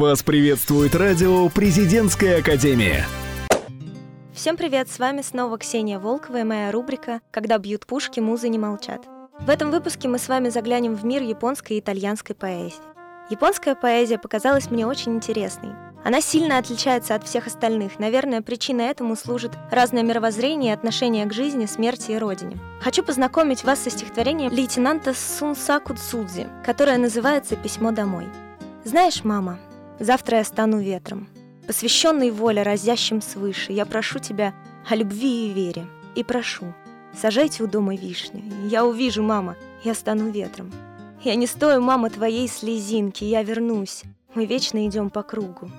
Вас приветствует радио «Президентская академия». Всем привет, с вами снова Ксения Волкова и моя рубрика «Когда бьют пушки, музы не молчат». В этом выпуске мы с вами заглянем в мир японской и итальянской поэзии. Японская поэзия показалась мне очень интересной. Она сильно отличается от всех остальных. Наверное, причиной этому служит разное мировоззрение и отношение к жизни, смерти и родине. Хочу познакомить вас со стихотворением лейтенанта Сунсаку Цудзи, которое называется «Письмо домой». «Знаешь, мама, завтра я стану ветром, посвященный воле разящим свыше. Я прошу тебя о любви и вере. И прошу, сажайте у дома вишню. Я увижу, мама, я стану ветром. Я не стою, мама, твоей слезинки, я вернусь. Мы вечно идем по кругу.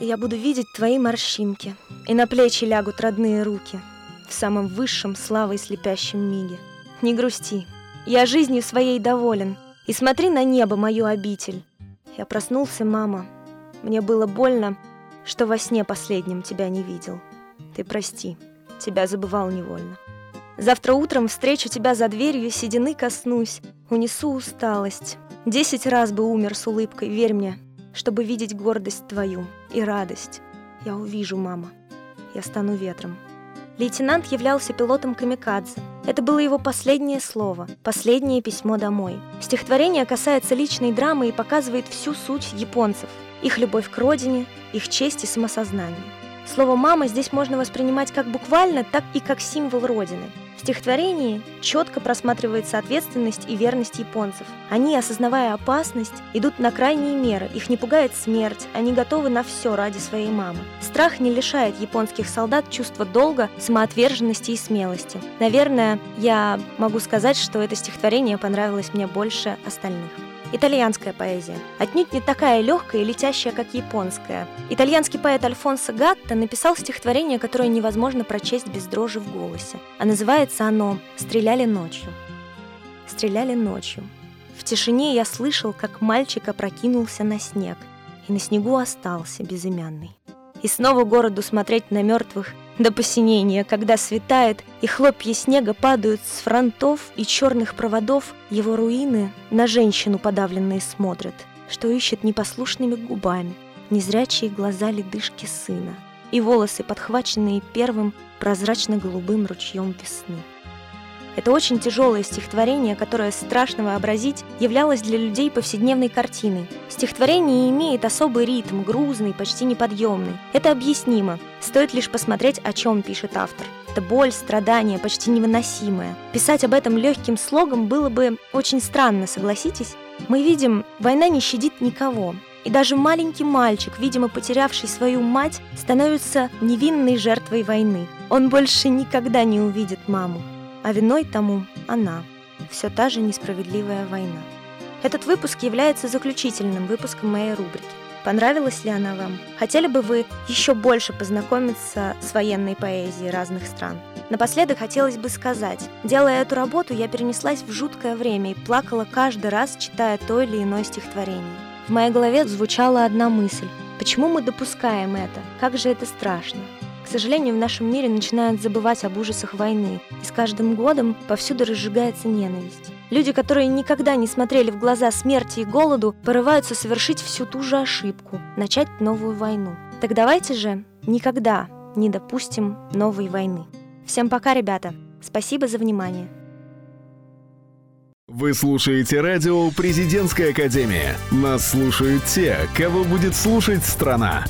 И я буду видеть твои морщинки, и на плечи лягут родные руки в самом высшем славой слепящем миге. Не грусти, я жизнью своей доволен, и смотри на небо, мою обитель. Я проснулся, мама. Мне было больно, что во сне последнем тебя не видел. Ты прости, тебя забывал невольно. Завтра утром встречу тебя за дверью, седины коснусь, унесу усталость. Десять раз бы умер с улыбкой, верь мне, чтобы видеть гордость твою и радость. Я увижу, мама. Я стану ветром. Лейтенант являлся пилотом камикадзе. Это было его последнее слово, последнее письмо домой. Стихотворение касается личной драмы и показывает всю суть японцев, их любовь к родине, их честь и самосознание. Слово «мама» здесь можно воспринимать как буквально, так и как символ Родины. Стихотворении четко просматривается ответственность и верность японцев. Они, осознавая опасность, идут на крайние меры, их не пугает смерть, они готовы на все ради своей мамы. Страх не лишает японских солдат чувства долга, самоотверженности и смелости. Наверное, я могу сказать, что это стихотворение понравилось мне больше остальных. Итальянская поэзия. Отнюдь не такая легкая и летящая, как японская. Итальянский поэт Альфонсо Гатта написал стихотворение, которое невозможно прочесть без дрожи в голосе. А называется оно «Стреляли ночью». Стреляли ночью. В тишине я слышал, как мальчик опрокинулся на снег, и на снегу остался безымянный. И снова городу смотреть на мертвых до посинения, когда светает, и хлопья снега падают с фронтов и черных проводов, его руины на женщину подавленные смотрят, что ищет непослушными губами, незрячие глаза ледышки сына, и волосы, подхваченные первым прозрачно-голубым ручьем весны. Это очень тяжелое стихотворение, которое страшно вообразить, являлось для людей повседневной картиной. Стихотворение имеет особый ритм, грузный, почти неподъемный. Это объяснимо. Стоит лишь посмотреть, о чем пишет автор. Это боль, страдание, почти невыносимое. Писать об этом легким слогом было бы очень странно, согласитесь? Мы видим, война не щадит никого. И даже маленький мальчик, видимо, потерявший свою мать, становится невинной жертвой войны. Он больше никогда не увидит маму а виной тому она, все та же несправедливая война. Этот выпуск является заключительным выпуском моей рубрики. Понравилась ли она вам? Хотели бы вы еще больше познакомиться с военной поэзией разных стран? Напоследок хотелось бы сказать, делая эту работу, я перенеслась в жуткое время и плакала каждый раз, читая то или иное стихотворение. В моей голове звучала одна мысль. Почему мы допускаем это? Как же это страшно? К сожалению, в нашем мире начинают забывать об ужасах войны, и с каждым годом повсюду разжигается ненависть. Люди, которые никогда не смотрели в глаза смерти и голоду, порываются совершить всю ту же ошибку – начать новую войну. Так давайте же никогда не допустим новой войны. Всем пока, ребята. Спасибо за внимание. Вы слушаете радио «Президентская академия». Нас слушают те, кого будет слушать страна.